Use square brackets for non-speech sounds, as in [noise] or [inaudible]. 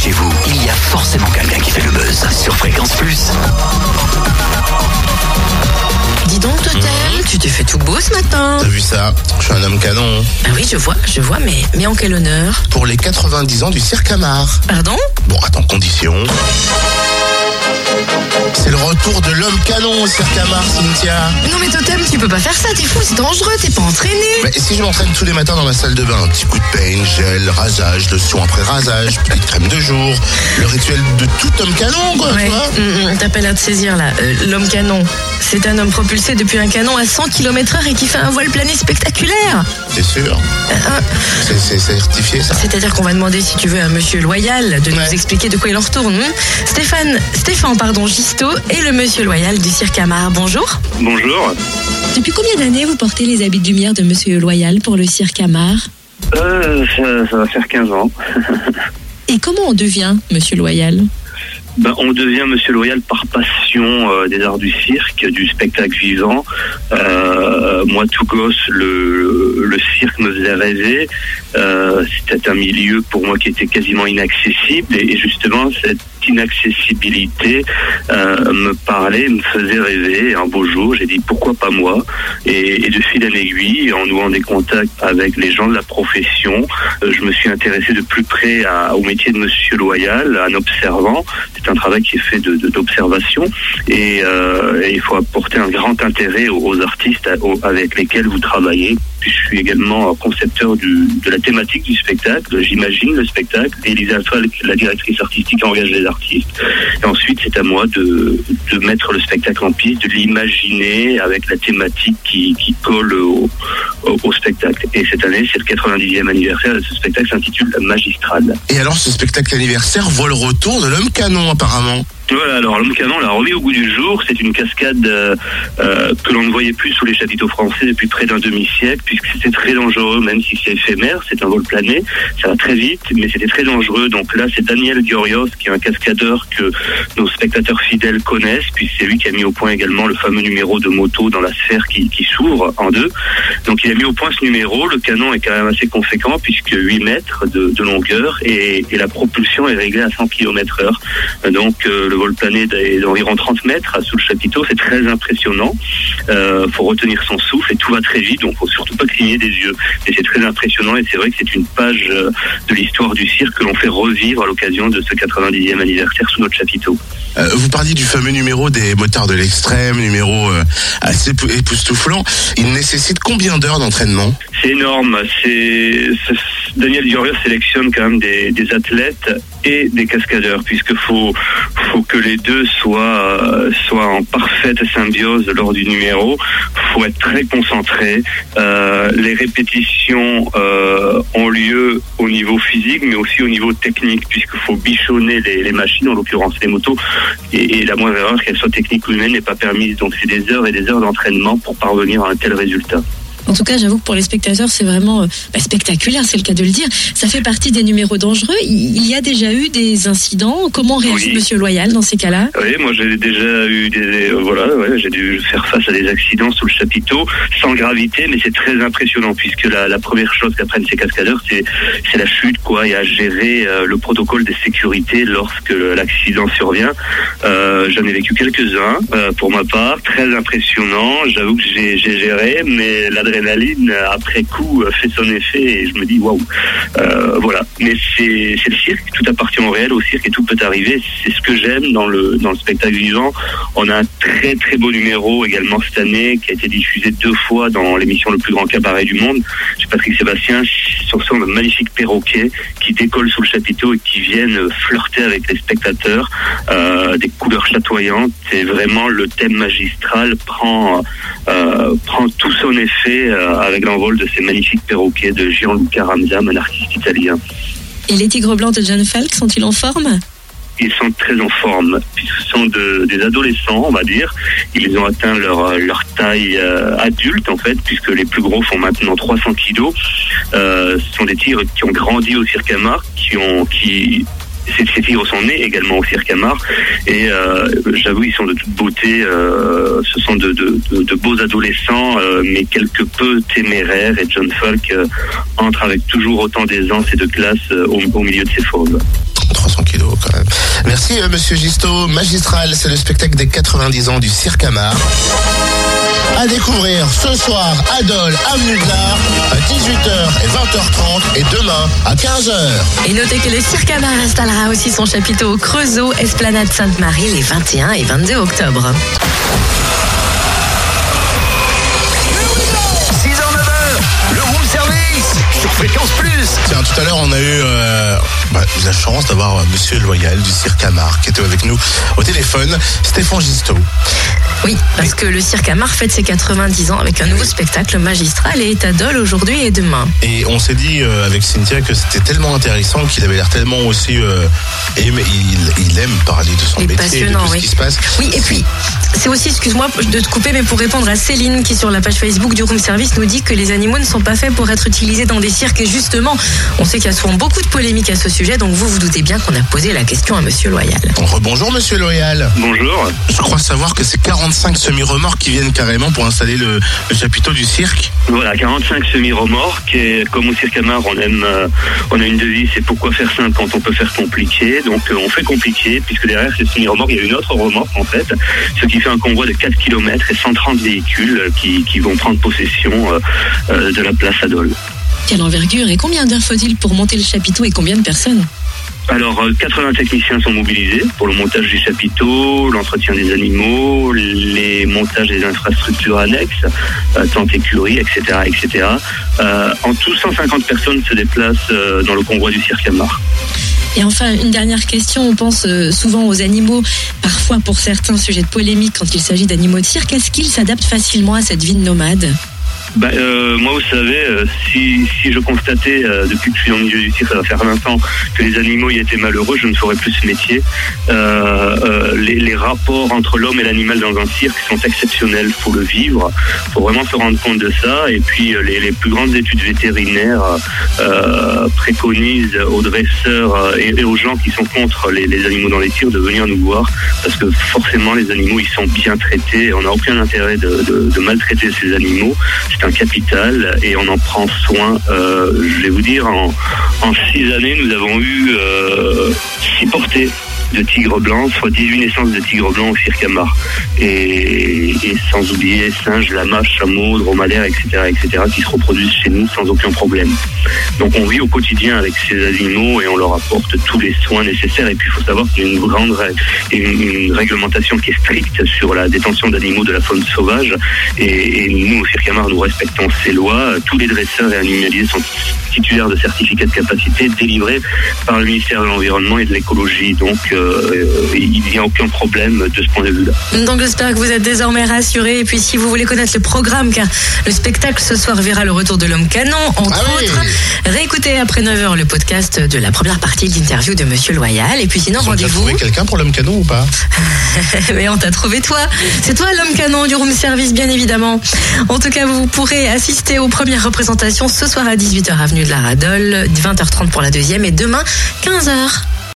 chez vous, il y a forcément quelqu'un qui fait le buzz sur Fréquence Plus. Dis donc, Totem, tu t'es fait tout beau ce matin. T'as vu ça? Je suis un homme canon. Ah oui, je vois, je vois, mais, mais en quel honneur? Pour les 90 ans du cirque Amar. Pardon? Bon, attends, condition. C'est le retour de l'homme canon au cirque Amar, Cynthia. Non mais Totem, tu peux pas faire ça, t'es fou, c'est dangereux, t'es pas entraîné. Mais si je m'entraîne tous les matins dans ma salle de bain, un petit coup de pain, gel, rasage, lotion après rasage, petite crème de jour, le rituel de tout homme canon, quoi, tu Ouais, vois hum, hum, t'as pas l'air de saisir là. Euh, L'homme canon, c'est un homme propulsé depuis un canon à 100 km heure et qui fait un voile plané spectaculaire. T'es sûr Euh, euh, C'est- C'est certifié, ça C'est-à-dire qu'on va demander, si tu veux, à Monsieur Loyal de Ouais. nous expliquer de quoi il en retourne. hum. Stéphane, Stéphane, pardon, Gisto et le Monsieur Loyal du Cirque Amar. Bonjour. Bonjour. Depuis combien d'années vous portez les habits de lumière de Monsieur Loyal pour le cirque Amar? Euh, ça, ça va faire 15 ans. [laughs] Et comment on devient Monsieur Loyal? Ben, on devient Monsieur Loyal par passion euh, des arts du cirque, du spectacle vivant. Euh, moi, tout gosse, le, cirque me faisait rêver. Euh, C'était un milieu pour moi qui était quasiment inaccessible. Et, justement, cette inaccessibilité me parlait, me faisait rêver. Un beau jour, j'ai dit pourquoi pas moi? Et, de fil en aiguille, en nouant des contacts avec les gens de la profession, je me suis intéressé de plus près à- au métier de Monsieur Loyal, en observant. C'est un travail qui est fait de- de- d'observation et, euh, et il faut apporter un grand intérêt aux, artistes avec lesquels vous travaillez. Je suis également concepteur de la thématique du spectacle. J'imagine le spectacle. Elisa la directrice artistique, engage les artistes. Et ensuite, c'est à moi de, de mettre le spectacle en piste, de l'imaginer avec la thématique qui, qui colle au, au, spectacle. Et cette année, c'est le 90e anniversaire et ce spectacle s'intitule Magistral. Et alors, ce spectacle anniversaire voit le retour de l'homme canon, apparemment. Voilà, alors l'homme canon l'a remis au goût du jour. C'est une cascade euh, euh, que l'on ne voyait plus sous les chapiteaux français depuis près d'un demi-siècle, puisque c'était très dangereux, même si c'est éphémère, c'est un vol plané, ça va très vite, mais c'était très dangereux. Donc là, c'est Daniel Giorios, qui est un cascadeur que nos spectateurs fidèles connaissent, puis c'est lui qui a mis au point également le fameux numéro de moto dans la sphère qui, s'ouvre en deux. Donc il a mis au point ce numéro. Le canon est quand même assez conséquent, puisque 8 mètres de, longueur, et, la propulsion est réglée à 100 km heure. Donc euh, vol plané est d'environ 30 mètres sous le chapiteau, c'est très impressionnant. Euh, faut retenir son souffle et tout va très vite, donc faut surtout pas cligner des yeux. Et c'est très impressionnant et c'est vrai que c'est une page euh, de l'histoire du cirque que l'on fait revivre à l'occasion de ce 90e anniversaire sous notre chapiteau. Euh, vous parliez du fameux numéro des motards de l'extrême, numéro euh, assez pou- époustouflant. Il nécessite combien d'heures d'entraînement? C'est énorme. C'est- Daniel Diorio sélectionne quand même des, athlètes et des cascadeurs, puisque faut que les deux soient en parfaite symbiose lors du numéro. Faut être très concentré. Euh, les répétitions euh, ont lieu au niveau physique, mais aussi au niveau technique, puisqu'il faut bichonner les, les machines, en l'occurrence les motos, et, et la moindre erreur, qu'elle soit technique ou humaine, n'est pas permise. Donc c'est des heures et des heures d'entraînement pour parvenir à un tel résultat. En tout cas, j'avoue que pour les spectateurs, c'est vraiment euh, bah, spectaculaire, c'est le cas de le dire. Ça fait partie des numéros dangereux. Il y a déjà eu des incidents. Comment réagit Oui. Monsieur Loyal dans ces cas-là? Oui, moi j'ai déjà eu des euh, voilà, ouais, j'ai dû faire face à des accidents sous le chapiteau sans gravité, mais c'est très impressionnant puisque la, la première chose qu'apprennent ces cascadeurs, c'est c'est la chute quoi et à gérer euh, le protocole de sécurité lorsque l'accident survient. Euh, J'en ai vécu quelques-uns pour ma part, très impressionnant. J'avoue que j'ai géré, mais l'adrénaline après coup euh, fait son effet et je me dis waouh, euh, voilà. Mais c'est c'est le cirque, tout appartient au réel, au cirque et tout peut arriver. C'est ce que j'aime dans le dans le spectacle vivant. On a un très très beau numéro également cette année qui a été diffusé deux fois dans l'émission Le plus grand cabaret du monde. Chez Patrick Sébastien, sur son magnifique perroquet qui décolle sous le chapiteau et qui viennent flirter avec les spectateurs, euh, des couleurs chatoyantes. Et vraiment le thème magistral prend euh, prend tout son effet euh, avec l'envol de ces magnifiques perroquets de Gianluca Ramzam, un artiste italien. Et les tigres blancs de John Falk sont-ils en forme? Ils sont très en forme, puisque ce sont de- des adolescents, on va dire. Ils ont atteint leur, leur taille euh, adulte, en fait, puisque les plus gros font maintenant 300 kilos. Euh, ce sont des tigres qui ont grandi au cirque Amar, qui ont... Qui, ces, ces tigres sont nés également au cirque Amar et euh, j'avoue ils sont de toute beauté euh, ce sont de, beaux adolescents euh, mais quelque peu téméraires et John Falk entre avec toujours autant d'aisance et de classe au, milieu de ses fauves 300 kilos quand même. Merci Monsieur Gisto. Magistral, c'est le spectacle des 90 ans du Cirque Amar. À découvrir ce soir à Dole, avenue de l'Art, à 18h et 20h30 et demain à 15h. Et notez que le Cirque Amar installera aussi son chapiteau au Creusot, Esplanade Sainte-Marie les 21 et 22 octobre. 6h, 9h, le room service sur Fréquence Plus. Tout à l'heure, on a eu euh, bah, la chance d'avoir euh, Monsieur Loyal du Cirque Amar qui était avec nous au téléphone, Stéphane Gisto. Oui, parce que le Cirque Amar fête ses 90 ans avec un nouveau spectacle magistral et Dole aujourd'hui et demain. Et on s'est dit euh, avec Cynthia que c'était tellement intéressant qu'il avait l'air tellement aussi euh, aimé- il, il aime parler de son est métier, de tout ce oui. qui se passe. Oui, et puis, c'est aussi, excuse-moi de te couper, mais pour répondre à Céline qui, sur la page Facebook du Room Service, nous dit que les animaux ne sont pas faits pour être utilisés dans des cirques. Et justement, on sait qu'il y a souvent beaucoup de polémiques à ce sujet, donc vous vous doutez bien qu'on a posé la question à Monsieur Loyal. Rebonjour Monsieur Loyal. Bonjour. Je crois savoir que c'est 45 semi-remorques qui viennent carrément pour installer le, le chapiteau du cirque. Voilà, 45 semi-remorques et comme au Cirque Amar, on aime, euh, on a une devise, c'est pourquoi faire simple quand on peut faire compliqué. Donc euh, on fait compliqué puisque derrière ces semi-remorques, il y a une autre remorque en fait, ce qui fait un convoi de 4 km et 130 véhicules euh, qui, qui vont prendre possession euh, euh, de la place Adol. Quelle envergure et combien d'heures faut-il pour monter le chapiteau et combien de personnes Alors, euh, 80 techniciens sont mobilisés pour le montage du chapiteau, l'entretien des animaux, les montages des infrastructures annexes, euh, tentes écuries, etc., etc. Euh, en tout, 150 personnes se déplacent euh, dans le convoi du Cirque Amar. Et enfin, une dernière question. On pense euh, souvent aux animaux, parfois pour certains sujets de polémique quand il s'agit d'animaux de cirque. Est-ce qu'ils s'adaptent facilement à cette vie de nomade? Bah, euh, moi, vous savez, euh, si, si je constatais, euh, depuis que je suis dans le milieu du cirque, ça va faire 20 ans, que les animaux y étaient malheureux, je ne ferais plus ce métier. Euh, euh, les, les rapports entre l'homme et l'animal dans un cirque sont exceptionnels, faut le vivre, faut vraiment se rendre compte de ça. Et puis, les, les plus grandes études vétérinaires préconisent aux dresseurs et, et aux gens qui sont contre les, les animaux dans les tirs de venir nous voir, parce que forcément, les animaux, ils sont bien traités, on n'a aucun intérêt de, de- de maltraiter ces animaux c'est un capital et on en prend soin. Euh, je vais vous dire, en, en six années, nous avons eu euh, six portées de tigres blancs, soit 18 naissances de tigres blancs au Cirque Amar. Et, et sans oublier singes, lamas, chameaux, dromadaires, etc., etc., qui se reproduisent chez nous sans aucun problème. Donc on vit au quotidien avec ces animaux et on leur apporte tous les soins nécessaires. Et puis il faut savoir qu'il y a une grande une, réglementation qui est stricte sur la détention d'animaux de la faune sauvage. Et, nous, au Cirque nous respectons ces lois. Tous les dresseurs et animaliers sont titulaires de certificats de capacité délivrés par le ministère de l'Environnement et de l'Écologie. Donc euh, il n'y a aucun problème de ce point de vue-là. Donc j'espère que vous êtes désormais rassurés. Et puis si vous voulez connaître le programme, car le spectacle ce soir verra le retour de l'homme canon, entre Ah oui. autres, réécoutez après 9h le podcast de la première partie de l'interview de Monsieur Loyal. Et puis sinon, rendez-vous. trouvé quelqu'un pour l'homme canon ou pas? [laughs] Mais on t'a trouvé toi. C'est toi l'homme canon du room service, bien évidemment. En tout cas, vous pourrez assister aux premières représentations ce soir à 18h avenue de la Radole, 20h30 pour la deuxième et demain 15h.